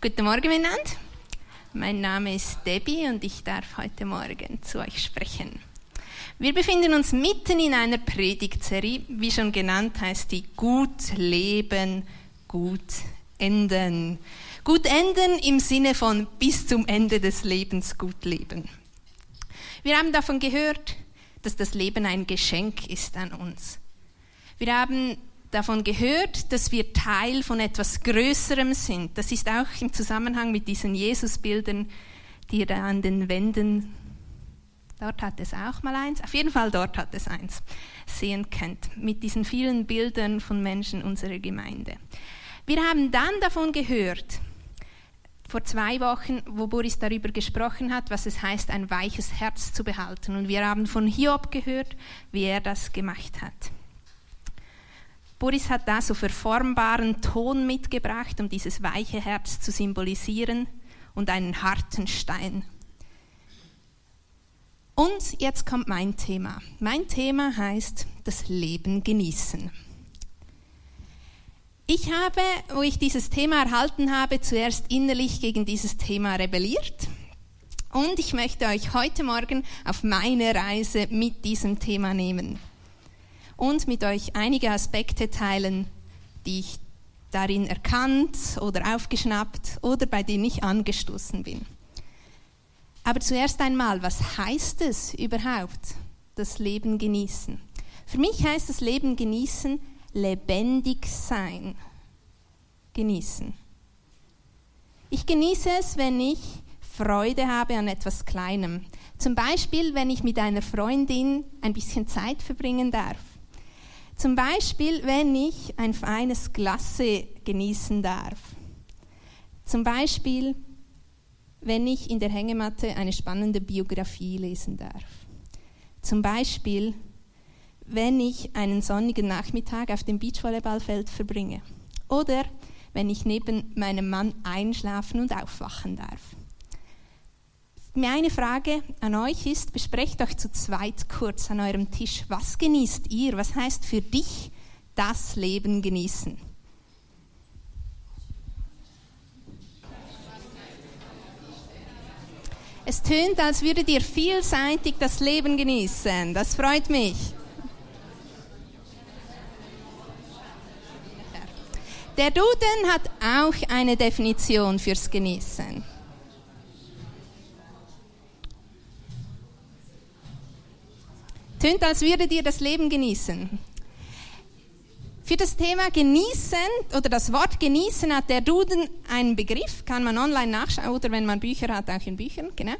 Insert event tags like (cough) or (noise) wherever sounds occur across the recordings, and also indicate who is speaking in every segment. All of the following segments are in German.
Speaker 1: Guten Morgen miteinander. Mein Name ist Debbie und ich darf heute Morgen zu euch sprechen. Wir befinden uns mitten in einer Predigtserie, wie schon genannt heißt die Gut leben, gut enden. Gut enden im Sinne von bis zum Ende des Lebens gut leben. Wir haben davon gehört, dass das Leben ein Geschenk ist an uns. Wir haben davon gehört, dass wir Teil von etwas Größerem sind. Das ist auch im Zusammenhang mit diesen Jesusbildern, die da an den Wänden, dort hat es auch mal eins, auf jeden Fall dort hat es eins, sehen könnt, mit diesen vielen Bildern von Menschen unserer Gemeinde. Wir haben dann davon gehört, vor zwei Wochen, wo Boris darüber gesprochen hat, was es heißt, ein weiches Herz zu behalten. Und wir haben von Hiob gehört, wie er das gemacht hat. Boris hat da so verformbaren Ton mitgebracht, um dieses weiche Herz zu symbolisieren und einen harten Stein. Und jetzt kommt mein Thema. Mein Thema heißt das Leben genießen. Ich habe, wo ich dieses Thema erhalten habe, zuerst innerlich gegen dieses Thema rebelliert. Und ich möchte euch heute Morgen auf meine Reise mit diesem Thema nehmen und mit euch einige Aspekte teilen, die ich darin erkannt oder aufgeschnappt oder bei denen ich angestoßen bin. Aber zuerst einmal, was heißt es überhaupt, das Leben genießen? Für mich heißt das Leben genießen, lebendig sein. Genießen. Ich genieße es, wenn ich Freude habe an etwas Kleinem. Zum Beispiel, wenn ich mit einer Freundin ein bisschen Zeit verbringen darf. Zum Beispiel, wenn ich ein feines Glasse genießen darf. Zum Beispiel, wenn ich in der Hängematte eine spannende Biografie lesen darf. Zum Beispiel, wenn ich einen sonnigen Nachmittag auf dem Beachvolleyballfeld verbringe. Oder wenn ich neben meinem Mann einschlafen und aufwachen darf. Meine Frage an euch ist, besprecht euch zu zweit kurz an eurem Tisch, was genießt ihr? Was heißt für dich das Leben genießen? Es tönt, als würdet ihr vielseitig das Leben genießen. Das freut mich. Der Duden hat auch eine Definition fürs Genießen. Tönt, als würdet ihr das Leben genießen. Für das Thema genießen oder das Wort genießen hat der Duden einen Begriff, kann man online nachschauen oder wenn man Bücher hat, auch in Büchern, genau.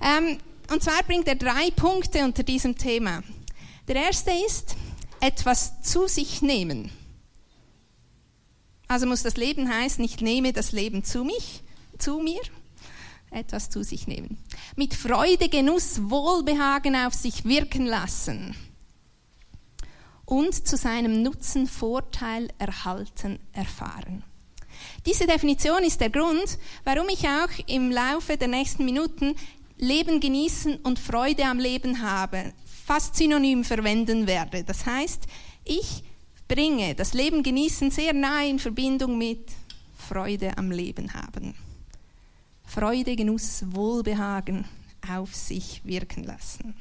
Speaker 1: Ähm, und zwar bringt er drei Punkte unter diesem Thema. Der erste ist, etwas zu sich nehmen. Also muss das Leben heißen, ich nehme das Leben zu mich, zu mir, etwas zu sich nehmen. Mit Freude, Genuss, Wohlbehagen auf sich wirken lassen und zu seinem Nutzen Vorteil erhalten erfahren. Diese Definition ist der Grund, warum ich auch im Laufe der nächsten Minuten Leben genießen und Freude am Leben habe, fast synonym verwenden werde. Das heißt, ich bringe das Leben genießen sehr nahe in Verbindung mit Freude am Leben haben. Freude, Genuss, Wohlbehagen auf sich wirken lassen.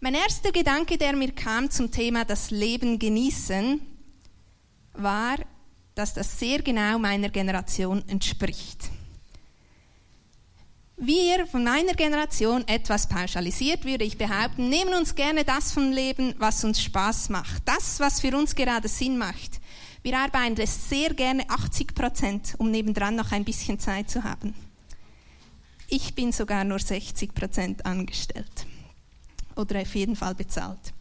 Speaker 1: Mein erster Gedanke, der mir kam zum Thema das Leben genießen, war, dass das sehr genau meiner Generation entspricht. Wir von meiner Generation, etwas pauschalisiert würde ich behaupten, nehmen uns gerne das vom Leben, was uns Spaß macht, das, was für uns gerade Sinn macht. Wir arbeiten sehr gerne 80 Prozent, um nebendran noch ein bisschen Zeit zu haben. Ich bin sogar nur 60 Prozent angestellt oder auf jeden Fall bezahlt.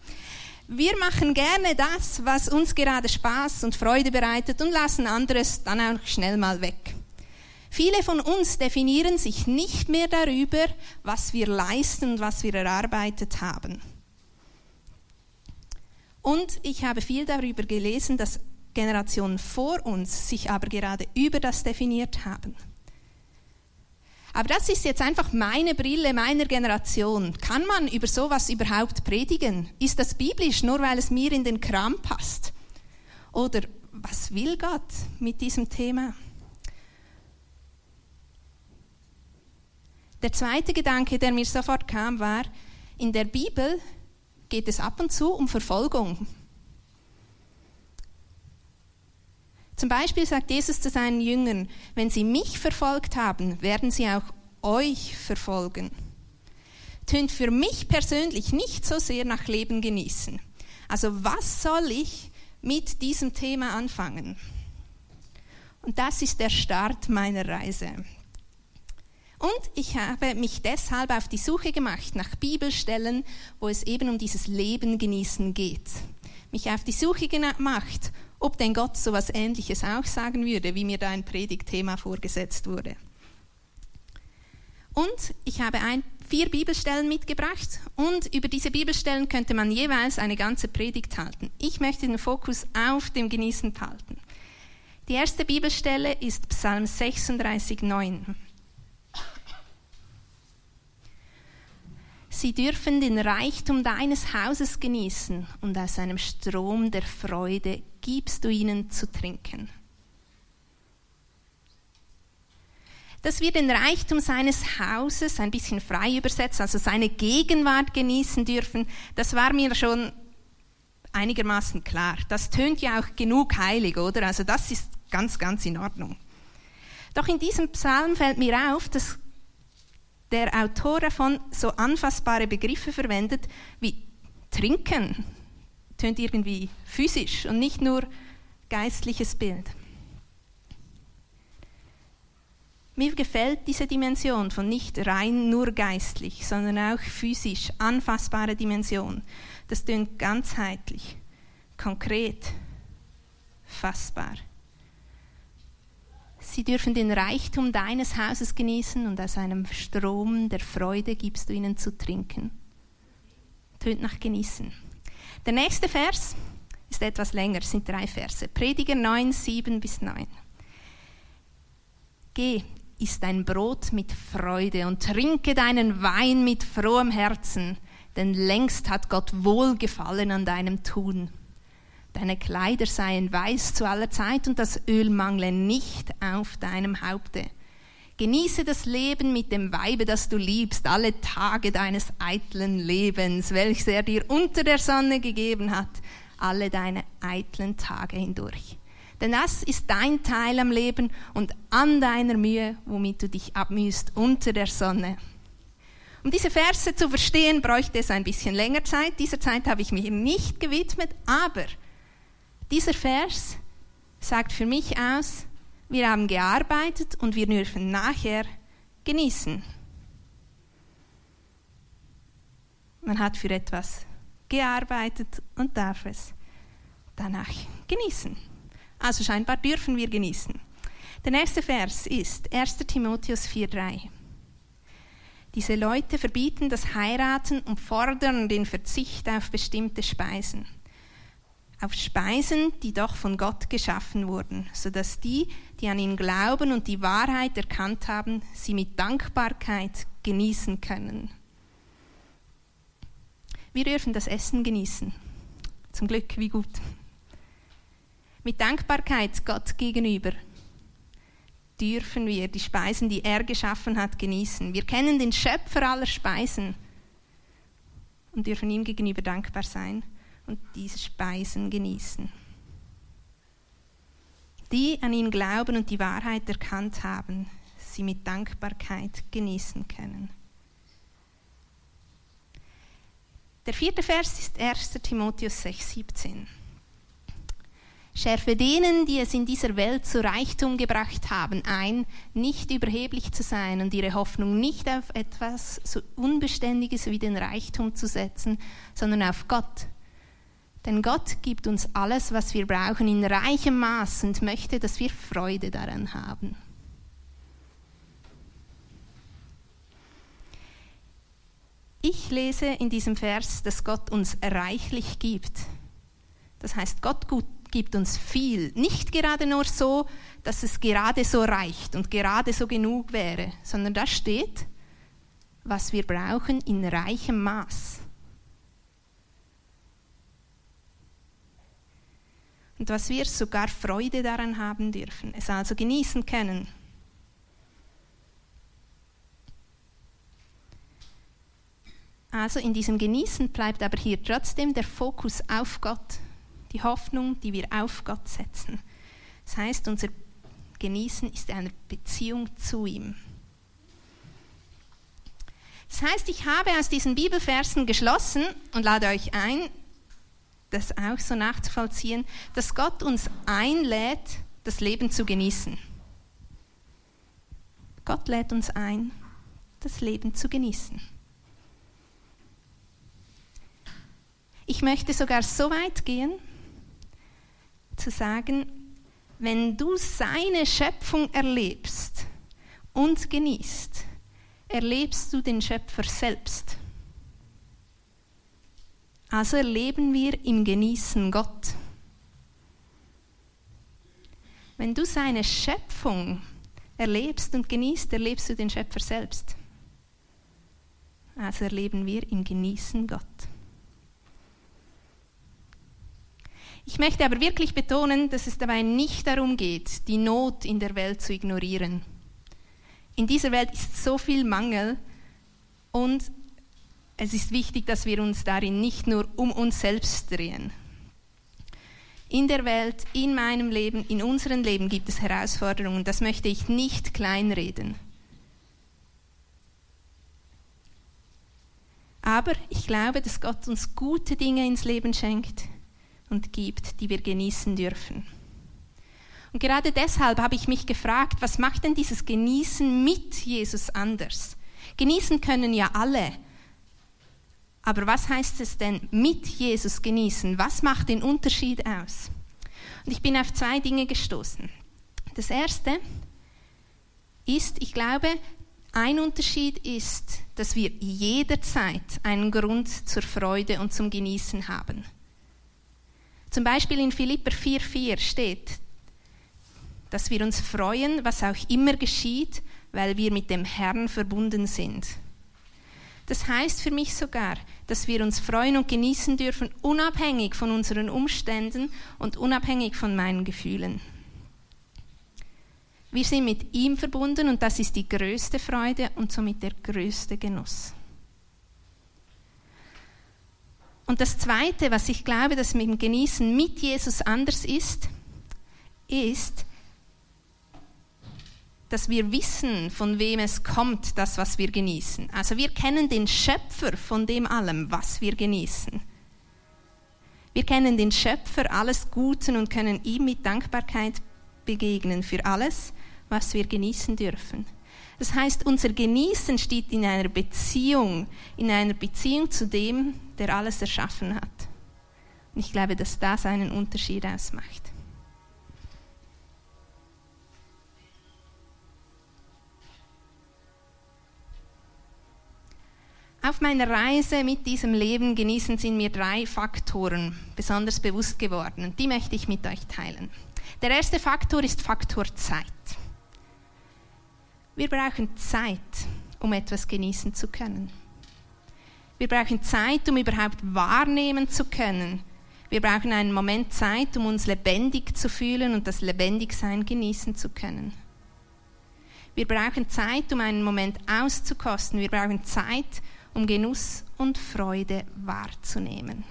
Speaker 1: Wir machen gerne das, was uns gerade Spaß und Freude bereitet und lassen anderes dann auch schnell mal weg. Viele von uns definieren sich nicht mehr darüber, was wir leisten und was wir erarbeitet haben. Und ich habe viel darüber gelesen, dass Generationen vor uns sich aber gerade über das definiert haben. Aber das ist jetzt einfach meine Brille meiner Generation. Kann man über sowas überhaupt predigen? Ist das biblisch, nur weil es mir in den Kram passt? Oder was will Gott mit diesem Thema? Der zweite Gedanke, der mir sofort kam, war, in der Bibel geht es ab und zu um Verfolgung. Zum Beispiel sagt Jesus zu seinen Jüngern, wenn sie mich verfolgt haben, werden sie auch euch verfolgen. Tönt für mich persönlich nicht so sehr nach Leben genießen. Also was soll ich mit diesem Thema anfangen? Und das ist der Start meiner Reise. Und ich habe mich deshalb auf die Suche gemacht nach Bibelstellen, wo es eben um dieses Leben genießen geht. Mich auf die Suche gemacht, ob denn Gott so etwas Ähnliches auch sagen würde, wie mir da ein Predigtthema vorgesetzt wurde. Und ich habe ein, vier Bibelstellen mitgebracht und über diese Bibelstellen könnte man jeweils eine ganze Predigt halten. Ich möchte den Fokus auf dem Genießen halten. Die erste Bibelstelle ist Psalm 36, 9. Sie dürfen den Reichtum deines Hauses genießen und aus einem Strom der Freude gibst du ihnen zu trinken. Dass wir den Reichtum seines Hauses, ein bisschen frei übersetzt, also seine Gegenwart genießen dürfen, das war mir schon einigermaßen klar. Das tönt ja auch genug heilig, oder? Also das ist ganz, ganz in Ordnung. Doch in diesem Psalm fällt mir auf, dass der Autor davon so anfassbare Begriffe verwendet wie trinken, tönt irgendwie physisch und nicht nur geistliches Bild. Mir gefällt diese Dimension von nicht rein nur geistlich, sondern auch physisch, anfassbare Dimension. Das tönt ganzheitlich, konkret, fassbar. Sie dürfen den Reichtum deines Hauses genießen und aus einem Strom der Freude gibst du ihnen zu trinken. Tönt nach genießen. Der nächste Vers ist etwas länger, es sind drei Verse. Prediger 9, 7 bis 9. Geh, iss dein Brot mit Freude und trinke deinen Wein mit frohem Herzen, denn längst hat Gott Wohlgefallen an deinem Tun deine Kleider seien weiß zu aller Zeit und das Öl mangle nicht auf deinem Haupte. Genieße das Leben mit dem Weibe, das du liebst, alle Tage deines eitlen Lebens, welches er dir unter der Sonne gegeben hat, alle deine eitlen Tage hindurch. Denn das ist dein Teil am Leben und an deiner Mühe, womit du dich abmühst unter der Sonne. Um diese Verse zu verstehen, bräuchte es ein bisschen länger Zeit. Dieser Zeit habe ich mir nicht gewidmet, aber dieser Vers sagt für mich aus, wir haben gearbeitet und wir dürfen nachher genießen. Man hat für etwas gearbeitet und darf es danach genießen. Also scheinbar dürfen wir genießen. Der nächste Vers ist 1 Timotheus 4.3. Diese Leute verbieten das Heiraten und fordern den Verzicht auf bestimmte Speisen auf Speisen, die doch von Gott geschaffen wurden, sodass die, die an ihn glauben und die Wahrheit erkannt haben, sie mit Dankbarkeit genießen können. Wir dürfen das Essen genießen. Zum Glück, wie gut. Mit Dankbarkeit Gott gegenüber dürfen wir die Speisen, die er geschaffen hat, genießen. Wir kennen den Schöpfer aller Speisen und dürfen ihm gegenüber dankbar sein und diese Speisen genießen. Die an ihn glauben und die Wahrheit erkannt haben, sie mit Dankbarkeit genießen können. Der vierte Vers ist 1. Timotheus 6, 17. Schärfe denen, die es in dieser Welt zu Reichtum gebracht haben, ein, nicht überheblich zu sein und ihre Hoffnung nicht auf etwas so Unbeständiges wie den Reichtum zu setzen, sondern auf Gott, denn Gott gibt uns alles, was wir brauchen, in reichem Maß und möchte, dass wir Freude daran haben. Ich lese in diesem Vers, dass Gott uns reichlich gibt. Das heißt, Gott gibt uns viel. Nicht gerade nur so, dass es gerade so reicht und gerade so genug wäre, sondern da steht, was wir brauchen in reichem Maß. Und was wir sogar Freude daran haben dürfen, es also genießen können. Also in diesem Genießen bleibt aber hier trotzdem der Fokus auf Gott, die Hoffnung, die wir auf Gott setzen. Das heißt, unser Genießen ist eine Beziehung zu ihm. Das heißt, ich habe aus diesen Bibelversen geschlossen und lade euch ein, das auch so nachzuvollziehen, dass Gott uns einlädt, das Leben zu genießen. Gott lädt uns ein, das Leben zu genießen. Ich möchte sogar so weit gehen, zu sagen, wenn du seine Schöpfung erlebst und genießt, erlebst du den Schöpfer selbst. Also erleben wir im Genießen Gott. Wenn du seine Schöpfung erlebst und genießt, erlebst du den Schöpfer selbst. Also erleben wir im Genießen Gott. Ich möchte aber wirklich betonen, dass es dabei nicht darum geht, die Not in der Welt zu ignorieren. In dieser Welt ist so viel Mangel und es ist wichtig, dass wir uns darin nicht nur um uns selbst drehen. In der Welt, in meinem Leben, in unserem Leben gibt es Herausforderungen. Das möchte ich nicht kleinreden. Aber ich glaube, dass Gott uns gute Dinge ins Leben schenkt und gibt, die wir genießen dürfen. Und gerade deshalb habe ich mich gefragt, was macht denn dieses Genießen mit Jesus anders? Genießen können ja alle. Aber was heißt es denn mit Jesus genießen? Was macht den Unterschied aus? Und ich bin auf zwei Dinge gestoßen. Das erste ist, ich glaube, ein Unterschied ist, dass wir jederzeit einen Grund zur Freude und zum Genießen haben. Zum Beispiel in Philipper 4,4 steht, dass wir uns freuen, was auch immer geschieht, weil wir mit dem Herrn verbunden sind. Das heißt für mich sogar, dass wir uns freuen und genießen dürfen, unabhängig von unseren Umständen und unabhängig von meinen Gefühlen. Wir sind mit ihm verbunden und das ist die größte Freude und somit der größte Genuss. Und das Zweite, was ich glaube, dass mit dem Genießen mit Jesus anders ist, ist, dass wir wissen, von wem es kommt, das, was wir genießen. Also wir kennen den Schöpfer von dem allem, was wir genießen. Wir kennen den Schöpfer alles Guten und können ihm mit Dankbarkeit begegnen für alles, was wir genießen dürfen. Das heißt, unser Genießen steht in einer Beziehung, in einer Beziehung zu dem, der alles erschaffen hat. Und ich glaube, dass das einen Unterschied ausmacht. Auf meiner Reise mit diesem Leben genießen sind mir drei Faktoren besonders bewusst geworden und die möchte ich mit euch teilen. Der erste Faktor ist Faktor Zeit. Wir brauchen Zeit, um etwas genießen zu können. Wir brauchen Zeit, um überhaupt wahrnehmen zu können. Wir brauchen einen Moment Zeit, um uns lebendig zu fühlen und das Lebendigsein genießen zu können. Wir brauchen Zeit, um einen Moment auszukosten. Wir brauchen Zeit, um Genuss und Freude wahrzunehmen.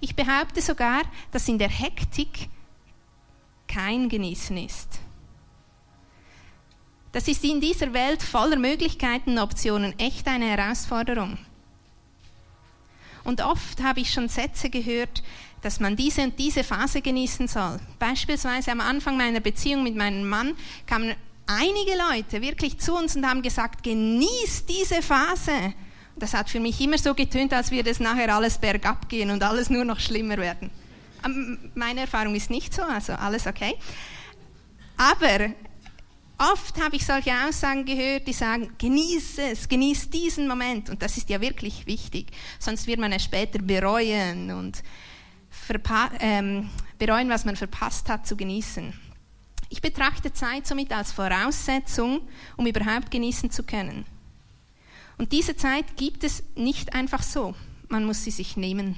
Speaker 1: Ich behaupte sogar, dass in der Hektik kein Genießen ist. Das ist in dieser Welt voller Möglichkeiten und Optionen echt eine Herausforderung. Und oft habe ich schon Sätze gehört, dass man diese und diese Phase genießen soll. Beispielsweise am Anfang meiner Beziehung mit meinem Mann kamen einige Leute wirklich zu uns und haben gesagt, genieß diese Phase. Das hat für mich immer so getönt, als würde es nachher alles bergab gehen und alles nur noch schlimmer werden. Ähm, meine Erfahrung ist nicht so, also alles okay. Aber Oft habe ich solche Aussagen gehört, die sagen, genieße es, genieße diesen Moment. Und das ist ja wirklich wichtig. Sonst wird man es später bereuen und ähm, bereuen, was man verpasst hat zu genießen. Ich betrachte Zeit somit als Voraussetzung, um überhaupt genießen zu können. Und diese Zeit gibt es nicht einfach so. Man muss sie sich nehmen.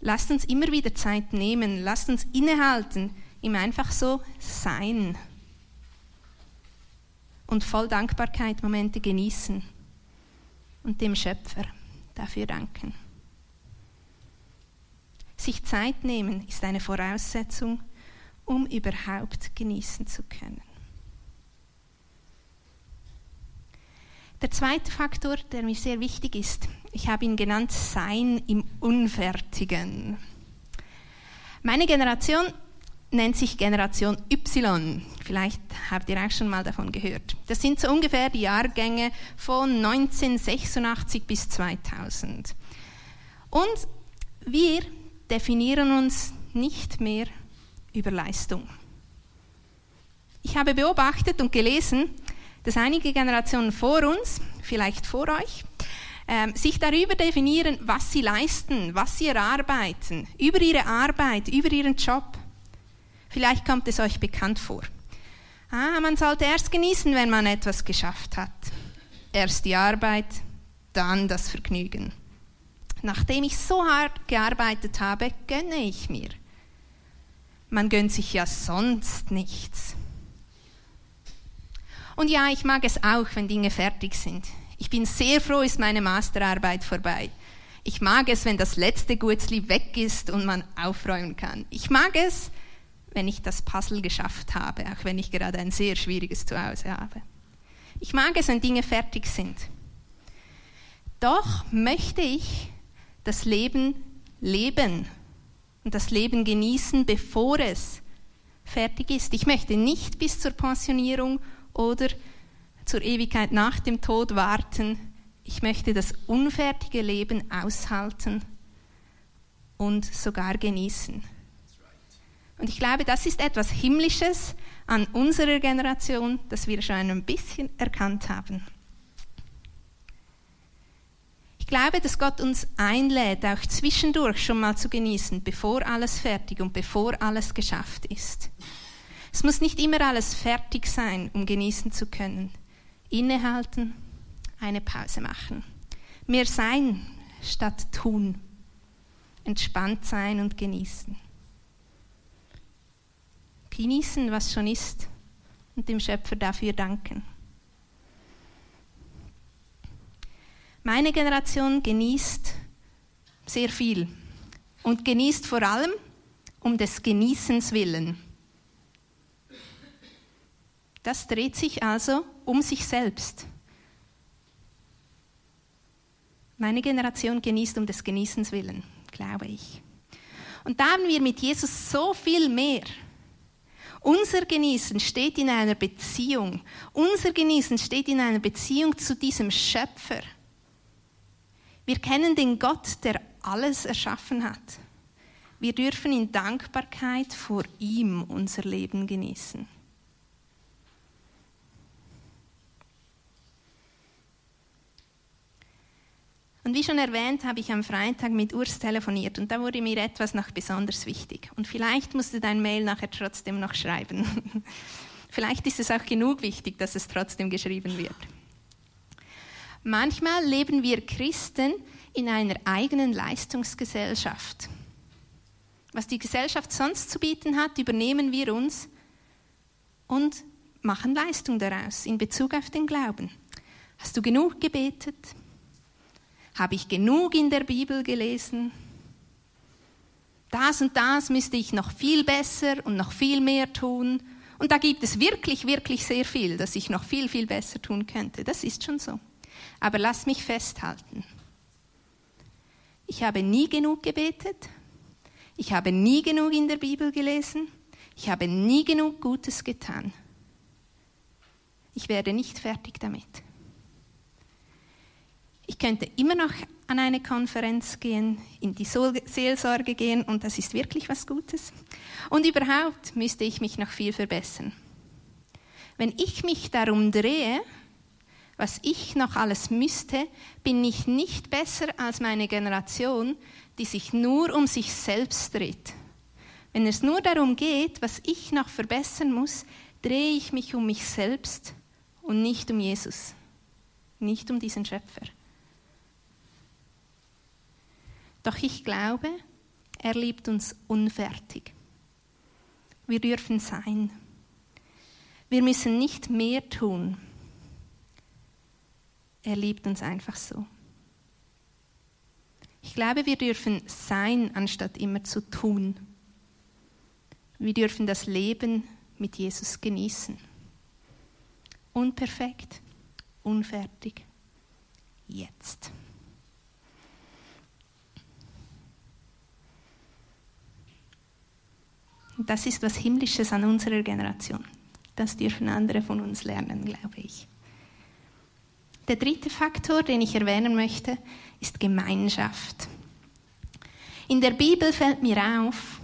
Speaker 1: Lasst uns immer wieder Zeit nehmen, lasst uns innehalten, ihm einfach so sein und voll Dankbarkeit Momente genießen und dem Schöpfer dafür danken. Sich Zeit nehmen ist eine Voraussetzung, um überhaupt genießen zu können. Der zweite Faktor, der mir sehr wichtig ist, ich habe ihn genannt Sein im Unfertigen. Meine Generation nennt sich Generation Y. Vielleicht habt ihr auch schon mal davon gehört. Das sind so ungefähr die Jahrgänge von 1986 bis 2000. Und wir definieren uns nicht mehr über Leistung. Ich habe beobachtet und gelesen, dass einige Generationen vor uns, vielleicht vor euch, äh, sich darüber definieren, was sie leisten, was sie erarbeiten, über ihre Arbeit, über ihren Job. Vielleicht kommt es euch bekannt vor. Ah, man sollte erst genießen, wenn man etwas geschafft hat. Erst die Arbeit, dann das Vergnügen. Nachdem ich so hart gearbeitet habe, gönne ich mir. Man gönnt sich ja sonst nichts. Und ja, ich mag es auch, wenn Dinge fertig sind. Ich bin sehr froh, ist meine Masterarbeit vorbei. Ich mag es, wenn das letzte Gutzli weg ist und man aufräumen kann. Ich mag es, wenn ich das Puzzle geschafft habe, auch wenn ich gerade ein sehr schwieriges Zuhause habe. Ich mag es, wenn Dinge fertig sind. Doch möchte ich das Leben leben und das Leben genießen, bevor es fertig ist. Ich möchte nicht bis zur Pensionierung oder zur Ewigkeit nach dem Tod warten. Ich möchte das unfertige Leben aushalten und sogar genießen. Und ich glaube, das ist etwas Himmlisches an unserer Generation, das wir schon ein bisschen erkannt haben. Ich glaube, dass Gott uns einlädt, auch zwischendurch schon mal zu genießen, bevor alles fertig und bevor alles geschafft ist. Es muss nicht immer alles fertig sein, um genießen zu können. Innehalten, eine Pause machen. Mehr sein statt tun. Entspannt sein und genießen. Genießen, was schon ist und dem Schöpfer dafür danken. Meine Generation genießt sehr viel und genießt vor allem um des Genießens willen. Das dreht sich also um sich selbst. Meine Generation genießt um des Genießens willen, glaube ich. Und da haben wir mit Jesus so viel mehr. Unser Genießen steht in einer Beziehung. Unser Genießen steht in einer Beziehung zu diesem Schöpfer. Wir kennen den Gott, der alles erschaffen hat. Wir dürfen in Dankbarkeit vor ihm unser Leben genießen. Und wie schon erwähnt, habe ich am Freitag mit Urs telefoniert und da wurde mir etwas noch besonders wichtig. Und vielleicht musst du dein Mail nachher trotzdem noch schreiben. (laughs) vielleicht ist es auch genug wichtig, dass es trotzdem geschrieben wird. Manchmal leben wir Christen in einer eigenen Leistungsgesellschaft. Was die Gesellschaft sonst zu bieten hat, übernehmen wir uns und machen Leistung daraus in Bezug auf den Glauben. Hast du genug gebetet? Habe ich genug in der Bibel gelesen? Das und das müsste ich noch viel besser und noch viel mehr tun. Und da gibt es wirklich, wirklich sehr viel, das ich noch viel, viel besser tun könnte. Das ist schon so. Aber lass mich festhalten. Ich habe nie genug gebetet. Ich habe nie genug in der Bibel gelesen. Ich habe nie genug Gutes getan. Ich werde nicht fertig damit. Ich könnte immer noch an eine Konferenz gehen, in die Seelsorge gehen und das ist wirklich was Gutes. Und überhaupt müsste ich mich noch viel verbessern. Wenn ich mich darum drehe, was ich noch alles müsste, bin ich nicht besser als meine Generation, die sich nur um sich selbst dreht. Wenn es nur darum geht, was ich noch verbessern muss, drehe ich mich um mich selbst und nicht um Jesus, nicht um diesen Schöpfer. Doch ich glaube, Er liebt uns unfertig. Wir dürfen sein. Wir müssen nicht mehr tun. Er liebt uns einfach so. Ich glaube, wir dürfen sein, anstatt immer zu tun. Wir dürfen das Leben mit Jesus genießen. Unperfekt, unfertig, jetzt. Das ist was Himmlisches an unserer Generation. Das dürfen andere von uns lernen, glaube ich. Der dritte Faktor, den ich erwähnen möchte, ist Gemeinschaft. In der Bibel fällt mir auf,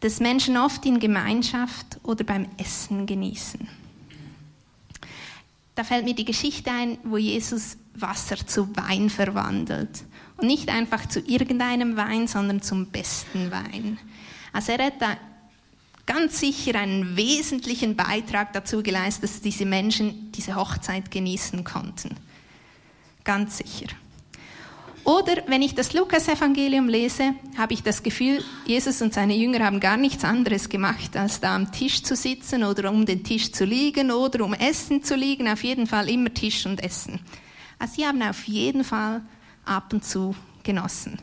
Speaker 1: dass Menschen oft in Gemeinschaft oder beim Essen genießen. Da fällt mir die Geschichte ein, wo Jesus Wasser zu Wein verwandelt. Und nicht einfach zu irgendeinem Wein, sondern zum besten Wein. Also er hat da ganz sicher einen wesentlichen Beitrag dazu geleistet, dass diese Menschen diese Hochzeit genießen konnten. Ganz sicher. Oder wenn ich das Lukas-Evangelium lese, habe ich das Gefühl, Jesus und seine Jünger haben gar nichts anderes gemacht, als da am Tisch zu sitzen oder um den Tisch zu liegen oder um Essen zu liegen. Auf jeden Fall immer Tisch und Essen. Also sie haben auf jeden Fall ab und zu genossen.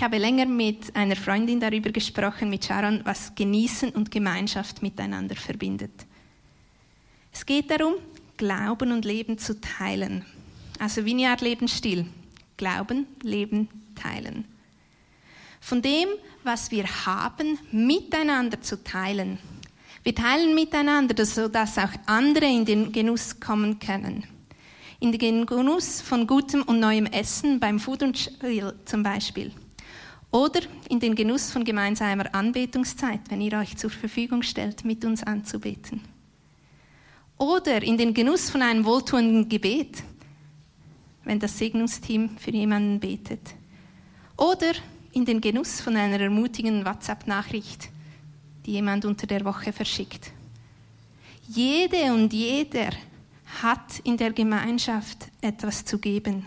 Speaker 1: Ich habe länger mit einer Freundin darüber gesprochen, mit Sharon, was Genießen und Gemeinschaft miteinander verbindet. Es geht darum, Glauben und Leben zu teilen. Also Vineyard Lebensstil. Glauben, Leben, teilen. Von dem, was wir haben, miteinander zu teilen. Wir teilen miteinander, sodass auch andere in den Genuss kommen können. In den Genuss von gutem und neuem Essen beim Food und Spiel zum Beispiel. Oder in den Genuss von gemeinsamer Anbetungszeit, wenn ihr euch zur Verfügung stellt, mit uns anzubeten. Oder in den Genuss von einem wohltuenden Gebet, wenn das Segnungsteam für jemanden betet. Oder in den Genuss von einer ermutigenden WhatsApp-Nachricht, die jemand unter der Woche verschickt. Jede und jeder hat in der Gemeinschaft etwas zu geben,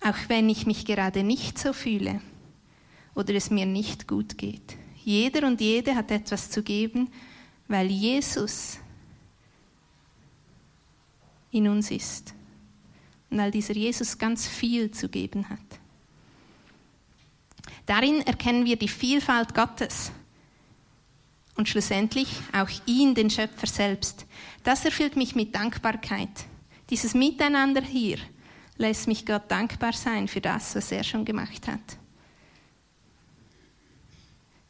Speaker 1: auch wenn ich mich gerade nicht so fühle oder es mir nicht gut geht. Jeder und jede hat etwas zu geben, weil Jesus in uns ist und weil dieser Jesus ganz viel zu geben hat. Darin erkennen wir die Vielfalt Gottes und schlussendlich auch ihn, den Schöpfer selbst. Das erfüllt mich mit Dankbarkeit. Dieses Miteinander hier lässt mich Gott dankbar sein für das, was er schon gemacht hat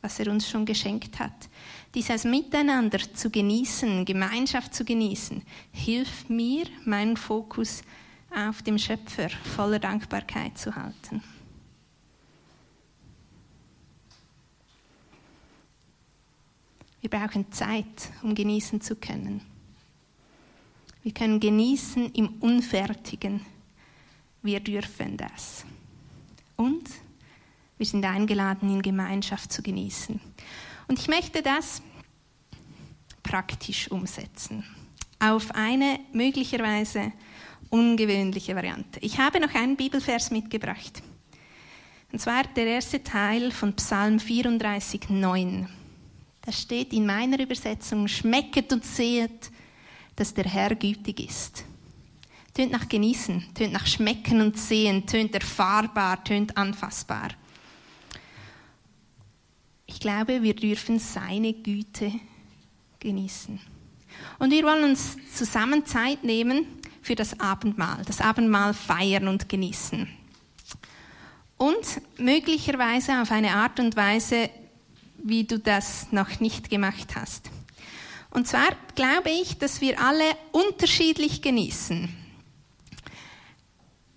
Speaker 1: was er uns schon geschenkt hat. Dieses Miteinander zu genießen, Gemeinschaft zu genießen, hilft mir, meinen Fokus auf dem Schöpfer voller Dankbarkeit zu halten. Wir brauchen Zeit, um genießen zu können. Wir können genießen im Unfertigen. Wir dürfen das. Und wir sind eingeladen, in Gemeinschaft zu genießen. Und ich möchte das praktisch umsetzen. Auf eine möglicherweise ungewöhnliche Variante. Ich habe noch einen Bibelvers mitgebracht. Und zwar der erste Teil von Psalm 34, 9. Da steht in meiner Übersetzung, schmecket und sehet, dass der Herr gütig ist. Tönt nach genießen, tönt nach schmecken und sehen, tönt erfahrbar, tönt anfassbar. Ich glaube, wir dürfen seine Güte genießen. Und wir wollen uns zusammen Zeit nehmen für das Abendmahl, das Abendmahl feiern und genießen. Und möglicherweise auf eine Art und Weise, wie du das noch nicht gemacht hast. Und zwar glaube ich, dass wir alle unterschiedlich genießen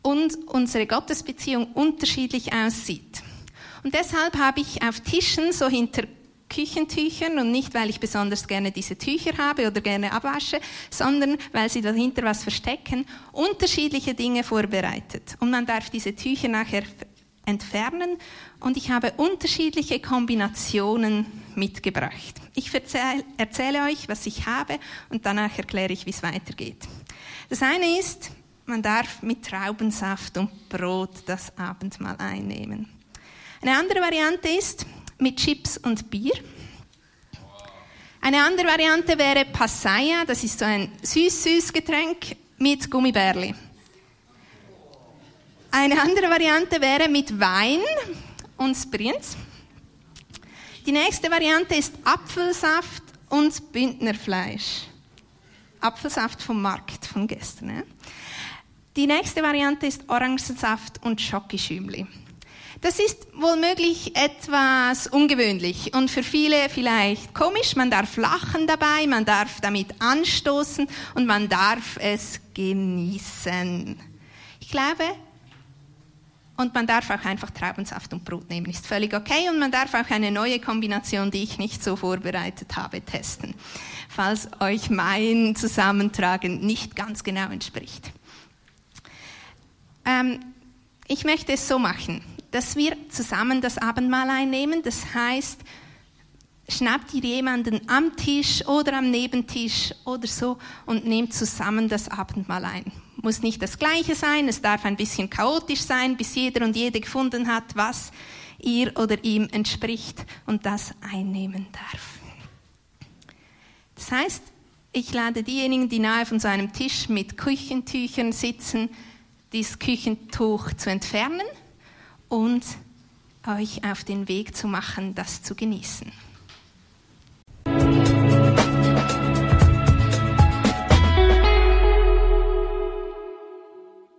Speaker 1: und unsere Gottesbeziehung unterschiedlich aussieht. Und deshalb habe ich auf Tischen so hinter Küchentüchern und nicht, weil ich besonders gerne diese Tücher habe oder gerne abwasche, sondern weil sie dahinter was verstecken, unterschiedliche Dinge vorbereitet. Und man darf diese Tücher nachher entfernen und ich habe unterschiedliche Kombinationen mitgebracht. Ich erzähle, erzähle euch, was ich habe und danach erkläre ich, wie es weitergeht. Das eine ist, man darf mit Traubensaft und Brot das Abendmahl einnehmen. Eine andere Variante ist mit Chips und Bier. Eine andere Variante wäre Passaya, das ist so ein süß-süß Getränk mit Gummibärli. Eine andere Variante wäre mit Wein und Sprints. Die nächste Variante ist Apfelsaft und Bündnerfleisch. Apfelsaft vom Markt von gestern. Ja? Die nächste Variante ist Orangensaft und Schokischümli. Das ist wohlmöglich etwas ungewöhnlich und für viele vielleicht komisch. Man darf lachen dabei, man darf damit anstoßen und man darf es genießen. Ich glaube, und man darf auch einfach Traubensaft und Brot nehmen, ist völlig okay. Und man darf auch eine neue Kombination, die ich nicht so vorbereitet habe, testen, falls euch mein Zusammentragen nicht ganz genau entspricht. Ähm, ich möchte es so machen, dass wir zusammen das Abendmahl einnehmen. Das heißt, schnappt ihr jemanden am Tisch oder am Nebentisch oder so und nehmt zusammen das Abendmahl ein muss nicht das Gleiche sein, es darf ein bisschen chaotisch sein, bis jeder und jede gefunden hat, was ihr oder ihm entspricht und das einnehmen darf. Das heißt, ich lade diejenigen, die nahe von so einem Tisch mit Küchentüchern sitzen, dieses Küchentuch zu entfernen und euch auf den Weg zu machen, das zu genießen.